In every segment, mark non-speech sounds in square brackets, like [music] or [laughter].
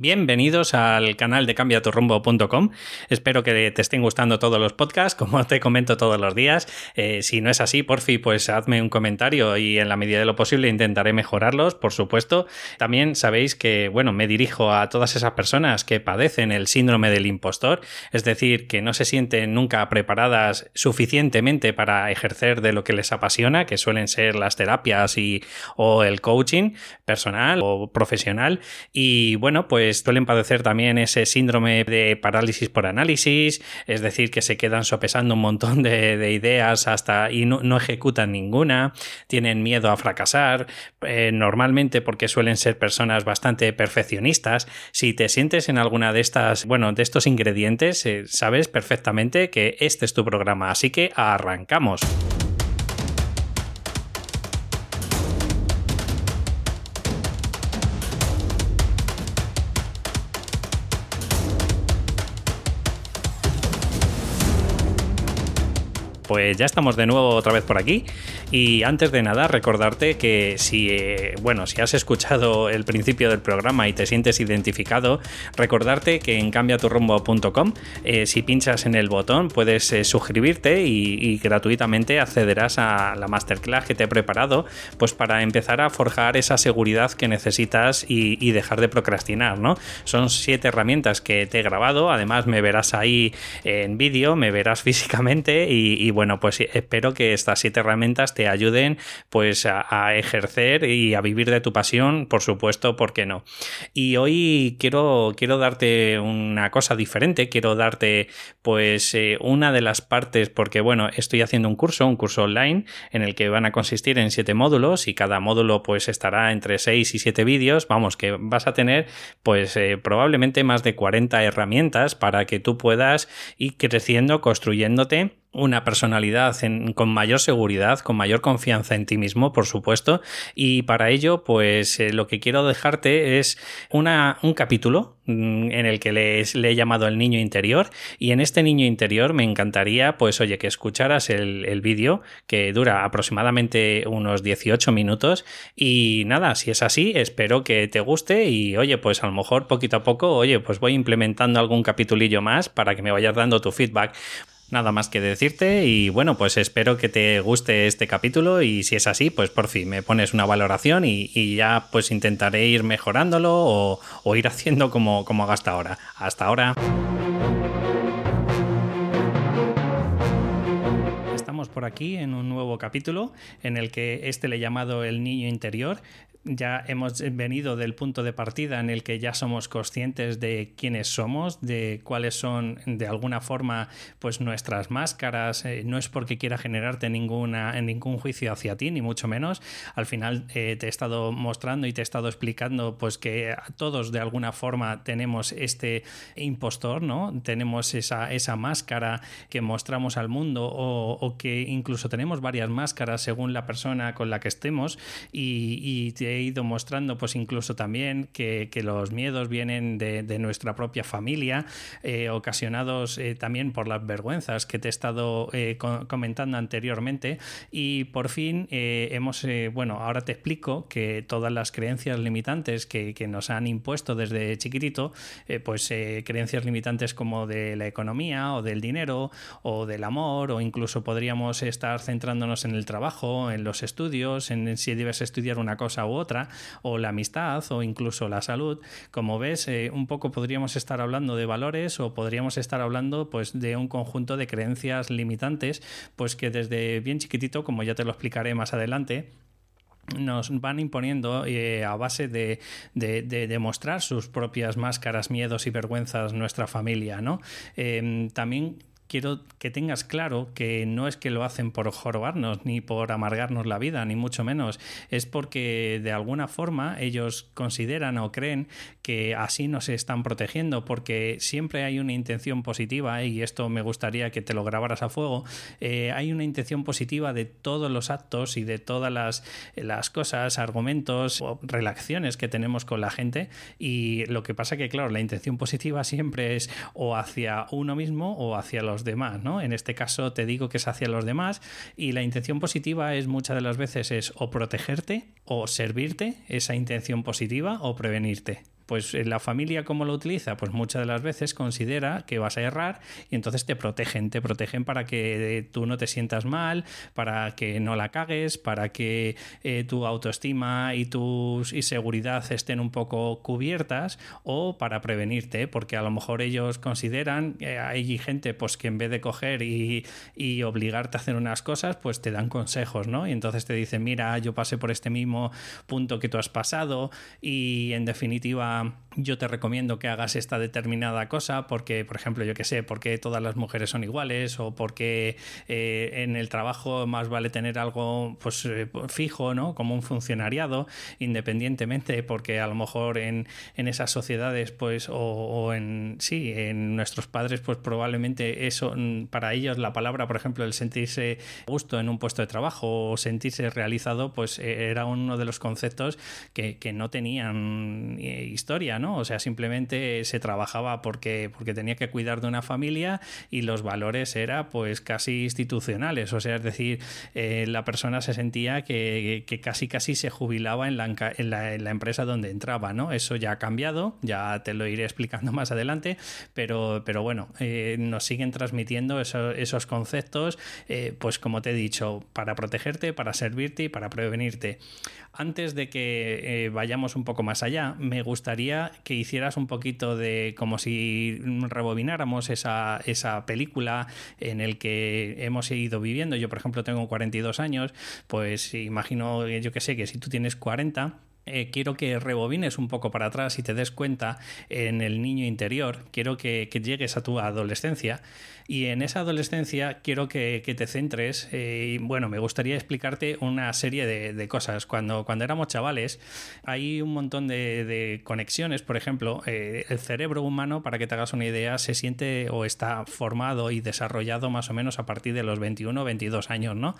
Bienvenidos al canal de cambiaturrumbo.com. Espero que te estén gustando todos los podcasts, como te comento todos los días. Eh, si no es así, por fin, pues hazme un comentario y en la medida de lo posible intentaré mejorarlos, por supuesto. También sabéis que, bueno, me dirijo a todas esas personas que padecen el síndrome del impostor, es decir, que no se sienten nunca preparadas suficientemente para ejercer de lo que les apasiona, que suelen ser las terapias y o el coaching personal o profesional. Y bueno, pues pues suelen padecer también ese síndrome de parálisis por análisis, es decir, que se quedan sopesando un montón de, ideas hasta y no, ejecutan ninguna, tienen miedo a fracasar, eh, normalmente porque suelen ser personas bastante perfeccionistas. Si te sientes en alguna de estas, bueno, de estos ingredientes, eh, sabes perfectamente que este es tu programa, así que arrancamos. Pues ya estamos de nuevo otra vez por aquí. Y antes de nada, recordarte que si, eh, bueno, si has escuchado el principio del programa y te sientes identificado, recordarte que en cambiaturrumbo.com, eh, si pinchas en el botón, puedes eh, suscribirte y, gratuitamente accederás a la masterclass que te he preparado, pues para empezar a forjar esa seguridad que necesitas y, dejar de procrastinar, ¿no? Son siete herramientas que te he grabado, además me verás ahí en vídeo, me verás [laughs] físicamente y, bueno, pues espero que estas siete herramientas te ayuden pues a, ejercer y a vivir de tu pasión, por supuesto, ¿por qué no? Y hoy quiero, quiero darte una cosa diferente, quiero darte pues eh, una de las partes, porque bueno, estoy haciendo un curso, un curso online, en el que van a consistir en siete módulos y cada módulo pues estará entre seis y siete vídeos, vamos, que vas a tener pues eh, probablemente más de 40 herramientas para que tú puedas ir creciendo, construyéndote una personalidad con mayor seguridad, con mayor confianza en ti mismo, por supuesto. Y para ello, pues eh, lo que quiero dejarte es una, un capítulo mm, en el que le, he llamado el niño interior. Y en este niño interior me encantaría, pues oye, que escucharas el, el vídeo que dura aproximadamente unos 18 minutos. Y nada, si es así, espero que te guste y oye, pues a lo mejor poquito a poco, oye, pues voy implementando algún capitulillo más para que me vayas dando tu feedback nada más que decirte y bueno, pues espero que te guste este capítulo y si es así, pues por fin me pones una valoración y, ya pues intentaré ir mejorándolo o, ir [laughs] haciendo como, como haga hasta ahora. Hasta ahora. Por aquí en un nuevo capítulo en el que este le he llamado el niño interior ya hemos venido del punto de partida en el que ya somos conscientes de quiénes somos, de cuáles son de alguna forma pues nuestras máscaras. Eh, no es porque quiera generarte ninguna, ningún juicio hacia ti, ni mucho menos. Al final eh, te he estado mostrando y te he estado explicando pues que todos de alguna forma tenemos este impostor, ¿no? Tenemos esa, esa máscara que mostramos al mundo o, o, que incluso tenemos varias máscaras según la persona con la que estemos y, y he ido mostrando pues incluso también que, los miedos vienen de, nuestra propia familia, eh, ocasionados eh, también por las vergüenzas que te he estado eh, comentando anteriormente. Y por fin hemos, bueno, ahora te explico que todas las creencias limitantes que, que nos han impuesto desde chiquitito, pues creencias limitantes como de la economía o del dinero o del amor o incluso podríamos estar centrándonos en el trabajo, en los estudios, en si debes estudiar una cosa u otra, o la amistad, o incluso la salud. Como ves, eh, un poco podríamos estar hablando de valores o podríamos estar hablando pues, de un conjunto de creencias limitantes, pues que desde bien chiquitito, como ya te lo explicaré más adelante, nos van imponiendo eh, a base de, demostrar sus propias máscaras, miedos y vergüenzas nuestra familia, ¿no? Em, también quiero que tengas claro que no es que lo hacen por jorobarnos ni por amargarnos la vida, ni mucho menos. Es porque de alguna forma ellos consideran o creen que así nos están protegiendo, porque siempre hay una intención positiva, y esto me gustaría que te lo grabaras a fuego, eh, hay una intención positiva de todos los actos y de todas las, las cosas, argumentos o relaciones que tenemos con la gente. Y lo que pasa que, claro, la intención positiva siempre es o hacia uno mismo o hacia los demás, ¿no? En este caso te digo que es hacia los demás y la intención positiva es muchas de las veces es o protegerte o servirte esa intención positiva o prevenirte. Pues eh, la familia, ¿cómo lo utiliza? Pues muchas de las veces considera que vas a errar y entonces te protegen, te protegen para que tú no te sientas mal, para que no la cagues, para que eh, tu autoestima y tu seguridad estén un poco cubiertas o para prevenirte, porque a lo mejor ellos consideran, que hay gente pues que en vez de coger y, y obligarte a hacer unas cosas, pues te dan consejos, ¿no? Y entonces te dicen, mira, yo pasé por este mismo punto que tú has pasado y en definitiva yo te recomiendo que hagas esta determinada cosa porque, por ejemplo, yo que sé, porque todas las mujeres son iguales o porque eh, en el trabajo más vale tener algo pues eh, fijo, ¿no? Como un funcionariado, independientemente, porque a lo mejor en, en esas sociedades, pues, o, en sí, en nuestros padres, pues probablemente eso, mm, para ellos la palabra, por ejemplo, el sentirse gusto en un puesto de trabajo o sentirse realizado, pues eh, era uno de los conceptos que, que no tenían historia, O sea, simplemente se trabajaba porque, porque tenía que cuidar de una familia y los valores era pues casi institucionales. O sea, es decir, eh, la persona se sentía que, casi casi se jubilaba en la, en la, empresa donde entraba, ¿no? Eso ya ha cambiado, ya te lo iré explicando [laughs] más adelante, pero, pero bueno, eh, nos siguen transmitiendo eso, esos conceptos, eh, pues como te he dicho, para protegerte, para servirte y para prevenirte. Antes de que vayamos un poco más allá, me gustaría que hicieras un poquito de como si rebobináramos esa, esa película en el que hemos ido viviendo. Yo, por ejemplo, tengo 42 años, pues imagino, yo que sé, que si tú tienes 40, eh, quiero que rebobines un poco para atrás y te des cuenta en el niño interior, quiero que, llegues a tu adolescencia y en esa adolescencia quiero que, te centres eh, y bueno, me gustaría explicarte una serie de, cosas. Cuando, cuando éramos chavales hay un montón de, de conexiones, por ejemplo, eh, el cerebro humano, para que te hagas una idea, se siente o está formado y desarrollado más o menos a partir de los 21 o 22 años, ¿no?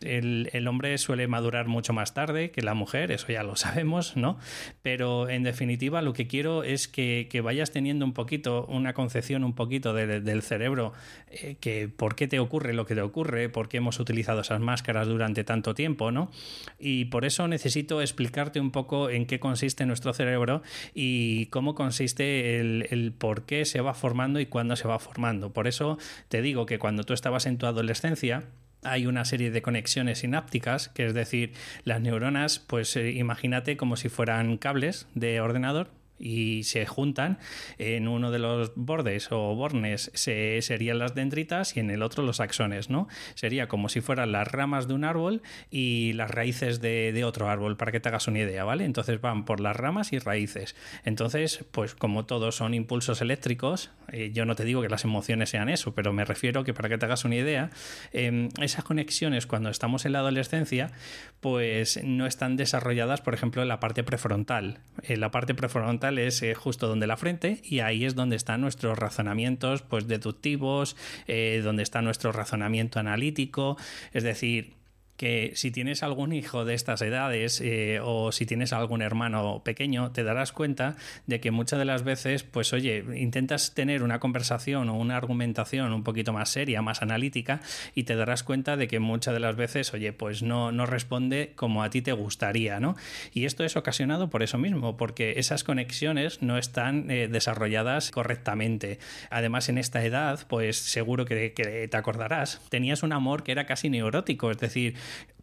El, el hombre suele madurar mucho más tarde que la mujer, eso ya lo [laughs] sabemos, ¿no? Pero en definitiva lo que quiero es que, que vayas teniendo un poquito, una concepción un poquito de, del cerebro eh, que por qué te ocurre lo que te ocurre, por qué hemos utilizado esas máscaras durante tanto tiempo, ¿no? Y por eso necesito explicarte un poco en qué consiste nuestro cerebro y cómo consiste el, el por qué se va formando y cuándo se va formando. Por eso te digo que cuando tú estabas en tu adolescencia, hay una serie de conexiones sinápticas, que es decir, las neuronas, pues eh, imagínate como si fueran cables de ordenador, y se juntan en uno de los bordes o bornes se, serían las dendritas y en el otro los axones, ¿no? Sería como si fueran las ramas de un árbol y las raíces de, otro árbol, para que te hagas una idea, ¿vale? Entonces van por las ramas y raíces. Entonces, pues como todos son impulsos eléctricos, eh, yo no te digo que las emociones sean eso, pero me refiero que para que te hagas una idea, eh, esas conexiones cuando estamos en la adolescencia, pues no están desarrolladas, por ejemplo, en la parte prefrontal. En la parte prefrontal es eh, justo donde la frente y ahí es donde están nuestros razonamientos pues deductivos, eh, donde está nuestro razonamiento analítico, es decir, que si tienes algún hijo de estas edades eh, o si tienes algún hermano pequeño, te darás cuenta de que muchas de las veces, pues oye, intentas tener una conversación o una argumentación un poquito más seria, más analítica, y te darás cuenta de que muchas de las veces, oye, pues no, no responde como a ti te gustaría, ¿no? Y esto es ocasionado por eso mismo, porque esas conexiones no están eh, desarrolladas correctamente. Además, en esta edad, pues seguro que, que te acordarás, tenías un amor que era casi neurótico, es decir,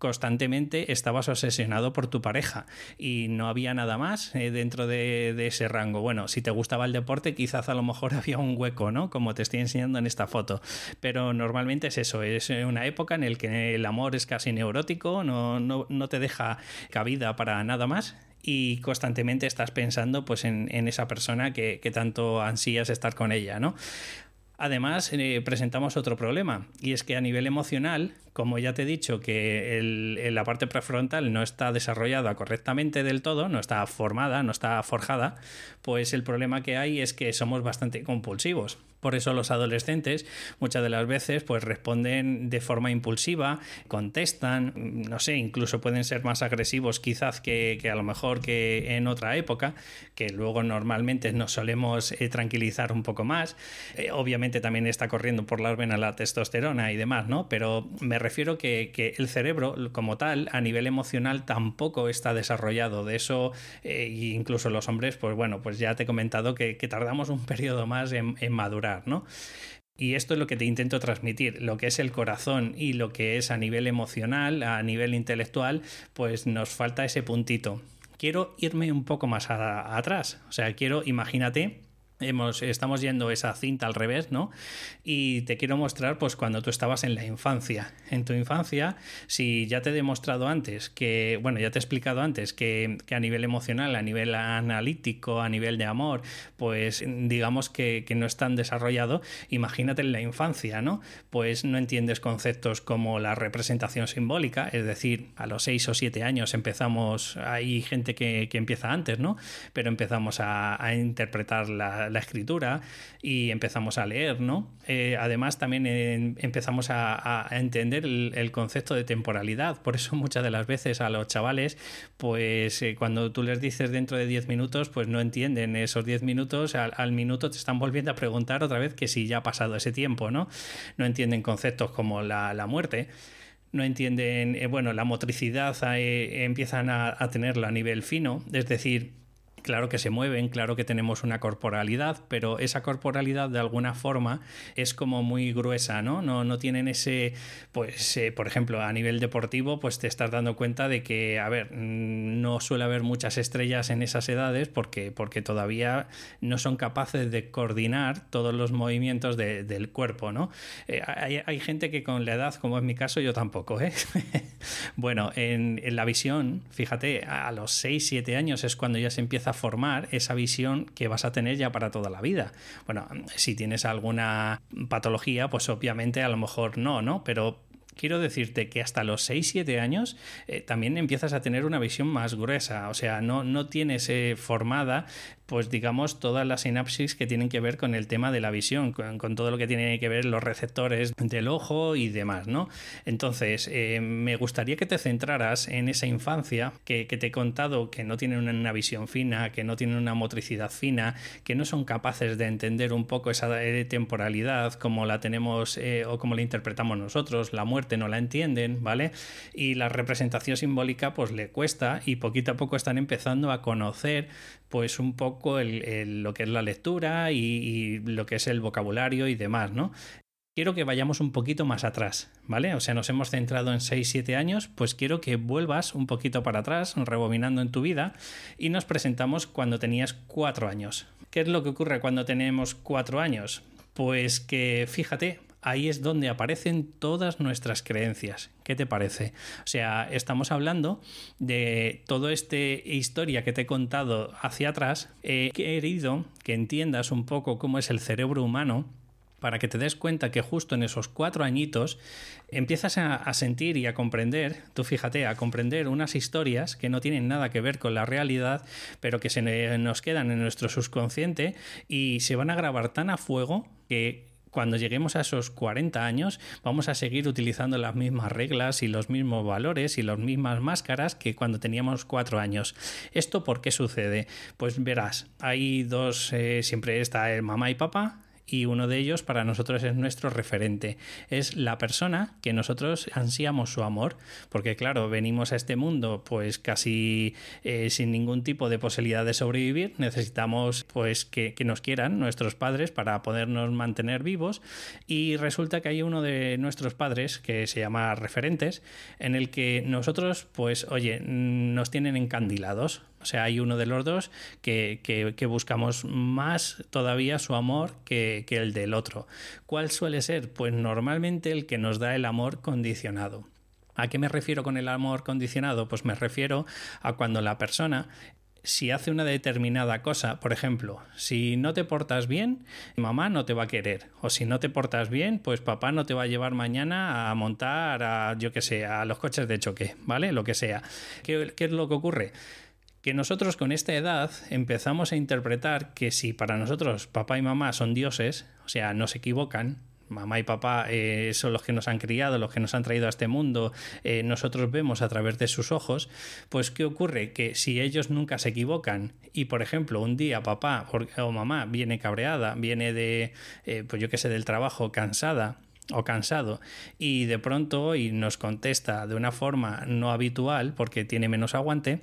constantemente estabas obsesionado por tu pareja y no había nada más eh, dentro de, ese rango. Bueno, si te gustaba el deporte, quizás a lo mejor [laughs] había un hueco, ¿no? Como te estoy enseñando en esta foto. Pero normalmente es eso, es una época en la que el amor es casi neurótico, no, no, no te deja cabida para nada más y constantemente estás pensando pues en, en esa persona que, que, tanto ansías estar con ella, ¿no? Además, eh, presentamos otro problema, y es que a nivel emocional, como ya te he dicho que la parte prefrontal no está desarrollada correctamente del todo, no está formada, no está forjada, pues el problema que hay es que somos bastante compulsivos. Por eso los adolescentes muchas de las veces pues responden de forma impulsiva, contestan, no sé, incluso pueden ser más agresivos quizás que, a lo mejor que en otra época, que luego normalmente nos solemos eh, tranquilizar un poco más. Eh, obviamente también está corriendo por las venas la testosterona y demás, ¿no? Pero me refiero que, el cerebro como tal, a nivel emocional, tampoco está desarrollado. De eso, eh, incluso los hombres, pues bueno, pues ya te he comentado que, tardamos un [laughs] periodo más en madurar, Y esto es lo que te intento transmitir, lo que es el corazón y lo que es a nivel emocional, a nivel intelectual, pues nos falta ese puntito. Quiero irme un poco más atrás, o sea, quiero, imagínate, estamos yendo esa cinta al revés, ¿no? Y te quiero mostrar, pues, cuando tú estabas en la infancia. En tu infancia, si ya te he demostrado antes que, bueno, ya te he explicado antes que, a nivel emocional, a nivel analítico, a nivel de amor, pues digamos que, no es tan desarrollado, imagínate en la infancia, ¿no? Pues no entiendes conceptos como la representación simbólica, es decir, a los 6 o 7 años empezamos, hay gente que, empieza antes, ¿no? Pero empezamos a, a interpretar la, la escritura y empezamos a leer, ¿no? Eh, además, también eh, empezamos a, entender el, concepto de temporalidad. Por eso muchas de las veces a los chavales, pues eh, cuando tú les dices dentro de 10 minutos, pues no entienden esos 10 minutos, al, minuto te están volviendo a preguntar otra vez que si ya ha pasado ese tiempo, ¿no? No entienden conceptos como la, muerte no entienden, bueno, la motricidad empiezan a, a, tenerla a nivel fino, es decir, Claro que se mueven, claro que tenemos una corporalidad, pero esa corporalidad de alguna forma es como muy gruesa, ¿no? No, no tienen ese, pues, eh, por ejemplo, a nivel deportivo, pues te estás dando cuenta de que, a ver, mm, no suele haber muchas estrellas en esas edades porque, porque todavía no son capaces de coordinar todos los movimientos del cuerpo, ¿no? Eh, hay, gente que con la edad, como es mi caso, yo tampoco, ¿eh? [laughs] bueno, en, en la visión, fíjate, a los 6, 7 años es cuando ya se empieza formar esa visión que vas a tener ya para toda la vida. Bueno, si tienes alguna patología, pues obviamente a lo mejor no, ¿no? Pero quiero decirte que hasta los 6-7 años eh, también empiezas a tener una visión más gruesa, o sea, no, no tienes eh, formada pues digamos, todas las sinapsis que tienen que ver con el tema de la visión, con, todo lo que tiene que ver los receptores del ojo y demás, ¿no? Entonces, eh, me gustaría que te centraras en esa infancia que, te he contado que no tienen una visión fina, que no tienen una motricidad fina, que no son capaces de entender un poco esa temporalidad como la tenemos eh, o como la interpretamos nosotros, la muerte no la entienden, ¿vale? Y la representación simbólica pues le cuesta y poquito a poco están empezando a conocer pues un poco lo que es la lectura y, lo que es el vocabulario y demás, ¿no? Quiero que vayamos un poquito más atrás, ¿vale? O sea, nos hemos centrado en 6-7 años, pues quiero que vuelvas un poquito para atrás, rebobinando en tu vida, y nos presentamos cuando tenías 4 años. ¿Qué es lo que ocurre cuando tenemos 4 años? Pues que, fíjate, ahí es donde aparecen todas nuestras creencias. ¿Qué te parece? O sea, estamos hablando de toda esta historia que te he contado hacia atrás. He querido que entiendas un poco cómo es el cerebro humano para que te des cuenta que justo en esos cuatro añitos empiezas a, sentir y a comprender, tú fíjate, a comprender unas historias que no tienen nada que ver con la realidad, pero que se nos quedan en nuestro subconsciente y se van a grabar tan a fuego que cuando lleguemos a esos 40 años vamos a seguir utilizando las mismas reglas y los mismos valores y las mismas máscaras que cuando teníamos 4 años. ¿Esto por qué sucede? Pues verás, hay dos, eh, siempre está el mamá y papá, y uno de ellos para nosotros es nuestro referente. Es la persona que nosotros ansiamos su amor, porque claro, venimos a este mundo pues casi eh, sin ningún tipo de posibilidad de sobrevivir, necesitamos pues que, que, nos quieran nuestros padres para podernos mantener vivos. Y resulta que hay uno de nuestros padres que se llama referentes en el que nosotros pues oye, nos tienen encandilados, o sea, hay uno de los dos que, buscamos más todavía su amor que, que el del otro. ¿Cuál suele ser? Pues normalmente el que nos da el amor condicionado. ¿A qué me refiero con el amor condicionado? Pues me refiero a cuando la persona si hace una determinada cosa, por ejemplo, si no te portas bien, mamá no te va a querer. O si no te portas bien, pues papá no te va a llevar mañana a montar a, yo qué sé, a los coches de choque, ¿vale? Lo que sea. ¿Qué, qué es lo que ocurre? Que nosotros con esta edad empezamos a interpretar que si para nosotros papá y mamá son dioses, o sea, no se equivocan, mamá y papá eh, son los que nos han criado, los que nos han traído a este mundo, eh, nosotros vemos a través de sus ojos, pues ¿qué ocurre? Que si ellos nunca se equivocan y, por ejemplo, un día papá o mamá viene cabreada, viene de, eh, pues yo qué sé, del trabajo cansada, o cansado y de pronto y nos contesta de una forma no habitual porque tiene menos aguante,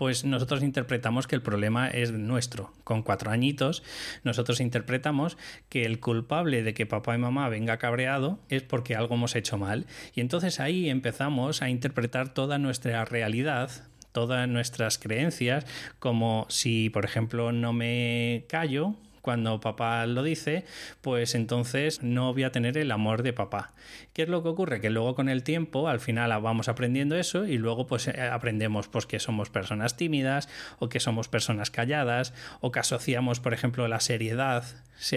pues nosotros interpretamos que el problema es nuestro. Con cuatro añitos, nosotros interpretamos que el culpable de que papá y mamá venga cabreado es porque algo hemos hecho mal. Y entonces ahí empezamos a interpretar toda nuestra realidad todas nuestras creencias, como si, por ejemplo, no me callo, cuando papá lo dice, pues entonces no voy a tener el amor de papá. ¿Qué es lo que ocurre? Que luego con el tiempo al final vamos aprendiendo eso y luego pues eh, aprendemos pues que somos personas tímidas o que somos personas calladas o que asociamos por ejemplo la seriedad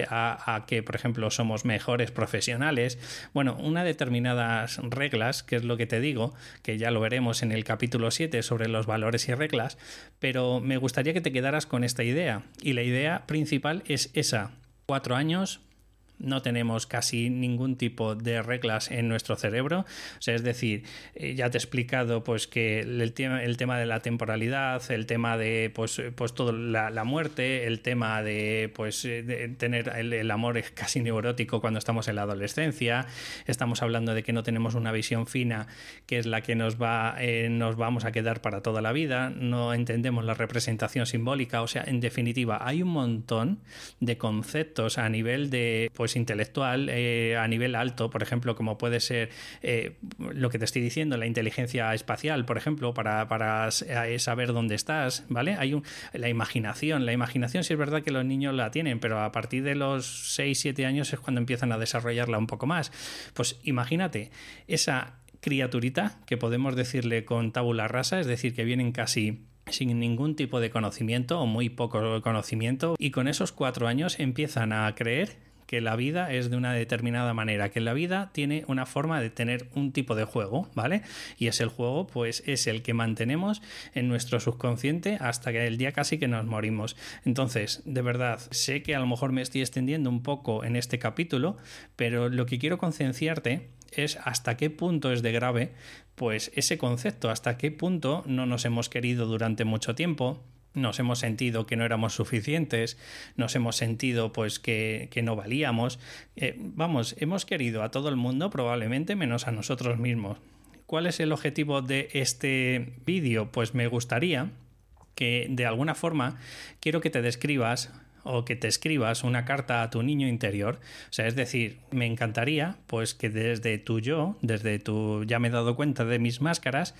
a, que, por ejemplo, somos mejores profesionales. Bueno, unas determinadas reglas, que es lo que te digo, que ya lo veremos en el capítulo 7 sobre los valores y reglas, pero me gustaría que te quedaras con esta idea. Y la idea principal es esa. Cuatro años, no tenemos casi ningún tipo de reglas en nuestro cerebro. O sea, es decir, eh, ya te he explicado pues que el tema, el tema de la temporalidad, el tema de pues, pues todo la, muerte, el tema de pues eh, tener el, amor casi neurótico cuando estamos en la adolescencia. Estamos hablando de que no tenemos una visión fina que es la que nos va eh, nos vamos a quedar para toda la vida. No entendemos la representación simbólica. O sea, en definitiva, hay un montón de conceptos a nivel de pues, pues, intelectual eh, a nivel alto, por ejemplo, como puede ser eh, lo que te estoy diciendo, la inteligencia espacial, por ejemplo, para, para eh, saber dónde estás, ¿vale? Hay un, la imaginación, la imaginación sí es verdad que los niños la tienen, pero a partir de los 6, 7 años es cuando empiezan a desarrollarla un poco más. Pues imagínate, esa criaturita que podemos decirle con tabula rasa, es decir, que vienen casi sin ningún tipo de conocimiento o muy poco conocimiento y con esos cuatro años empiezan a creer que la vida es de una determinada manera, que la vida tiene una forma de tener un tipo de juego, ¿vale? Y es el juego, pues es el que mantenemos en nuestro subconsciente hasta que el día casi que nos morimos. Entonces, de verdad, sé que a lo mejor me estoy extendiendo un poco en este capítulo, pero lo que quiero concienciarte es hasta qué punto es de grave, pues ese concepto, hasta qué punto no nos hemos querido durante mucho tiempo, nos hemos sentido que no éramos suficientes, nos hemos sentido pues que, no valíamos. Eh, vamos, hemos querido a todo el mundo probablemente menos a nosotros mismos. ¿Cuál es el objetivo de este vídeo? Pues me gustaría que de alguna forma quiero que te describas o que te escribas una carta a tu niño interior. O sea, es decir, me encantaría pues que desde tu yo, desde tu ya me he dado cuenta de mis máscaras,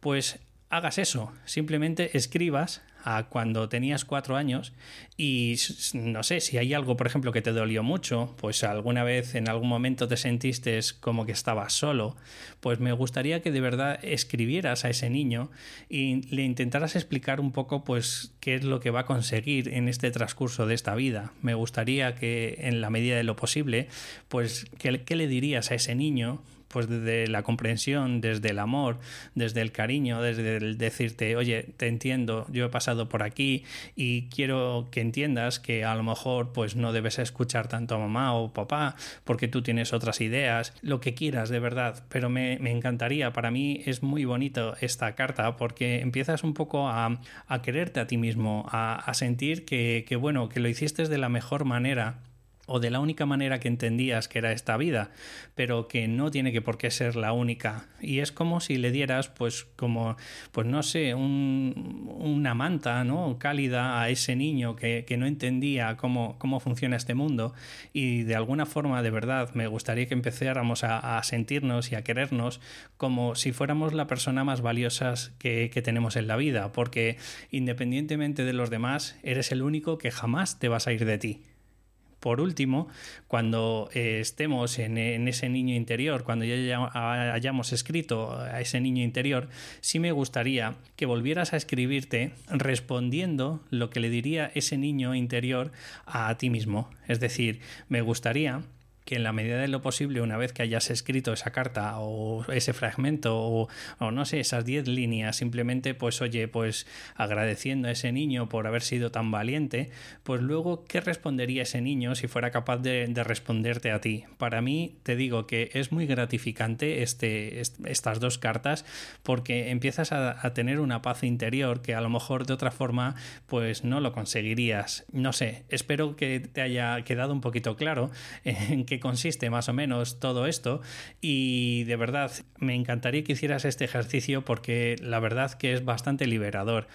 pues hagas eso, simplemente escribas a cuando tenías cuatro años y no sé, si hay algo, por ejemplo, que te dolió mucho, pues alguna vez en algún momento te sentiste como que estabas solo, pues me gustaría que de verdad escribieras a ese niño y le intentaras explicar un poco pues qué es lo que va a conseguir en este transcurso de esta vida. Me gustaría que en la medida de lo posible, pues qué, qué le dirías a ese niño pues desde la comprensión, desde el amor, desde el cariño, desde el decirte, oye, te entiendo, yo he pasado por aquí y quiero que entiendas que a lo mejor pues no debes escuchar tanto a mamá o papá porque tú tienes otras ideas, lo que quieras de verdad, pero me, encantaría, para mí es muy bonito esta carta porque empiezas un poco a, quererte a ti mismo, a, a sentir que, que bueno, que lo hiciste de la mejor manera o de la única manera que entendías que era esta vida, pero que no tiene que por qué ser la única. Y es como si le dieras, pues, como, pues no sé, una manta, ¿no? Cálida a ese niño que, que, no entendía cómo, cómo funciona este mundo. Y de alguna forma, de verdad, me gustaría que empezáramos a, a sentirnos y a querernos como si fuéramos la persona más valiosa que, que tenemos en la vida, porque independientemente de los demás, eres el único que jamás te vas a ir de ti por último, cuando eh, estemos en, ese niño interior, cuando ya hayamos escrito a ese niño interior, sí me gustaría que volvieras a escribirte respondiendo lo que le diría ese niño interior a ti mismo. Es decir, me gustaría que en la medida de lo posible, una vez que hayas escrito esa carta o ese fragmento o, no sé, esas 10 líneas, simplemente pues oye, pues agradeciendo a ese niño por haber sido tan valiente, pues luego, ¿qué respondería ese niño si fuera capaz de, responderte a ti? Para mí, te digo que es muy gratificante este, estas dos cartas porque empiezas a, a tener una paz interior que a lo mejor de otra forma pues no lo conseguirías. No sé, espero que te haya quedado un poquito claro en qué consiste más o menos todo esto y de verdad me encantaría que hicieras este ejercicio porque la verdad que es bastante liberador.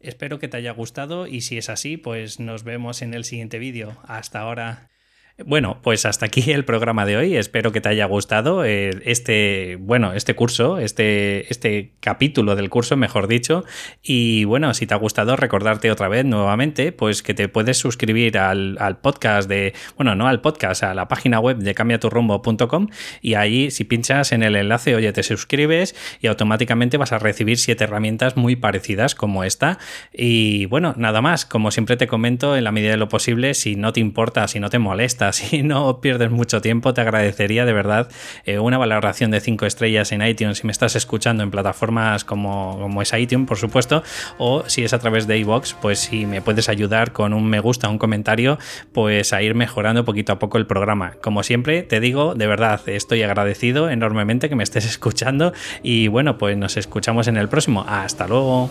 Espero que te haya gustado y si es así, pues nos vemos en el siguiente vídeo. Hasta ahora. Bueno, pues hasta aquí el programa de hoy. Espero que te haya gustado eh, este, bueno, este curso, este, este capítulo del curso, mejor dicho. Y bueno, si te ha gustado, recordarte otra vez nuevamente, pues que te puedes suscribir al, podcast de, bueno, no al podcast, a la página web de cambiaturrumbo.com y ahí si pinchas en el enlace, oye, te suscribes y automáticamente vas a recibir siete herramientas muy parecidas como esta. Y bueno, nada más, como siempre te comento, en la medida de lo posible, si no te importa, si no te molesta, si [laughs] no pierdes mucho tiempo, te agradecería de verdad eh, una valoración de 5 estrellas en iTunes si me estás escuchando en plataformas como, como es iTunes, por supuesto, o si es a través de iVoox, pues si me puedes ayudar con un me gusta, un comentario, pues a ir mejorando poquito a poco el programa. Como siempre, te digo, de verdad, estoy agradecido enormemente que me estés [laughs] escuchando y bueno, pues nos escuchamos en el próximo. Hasta luego.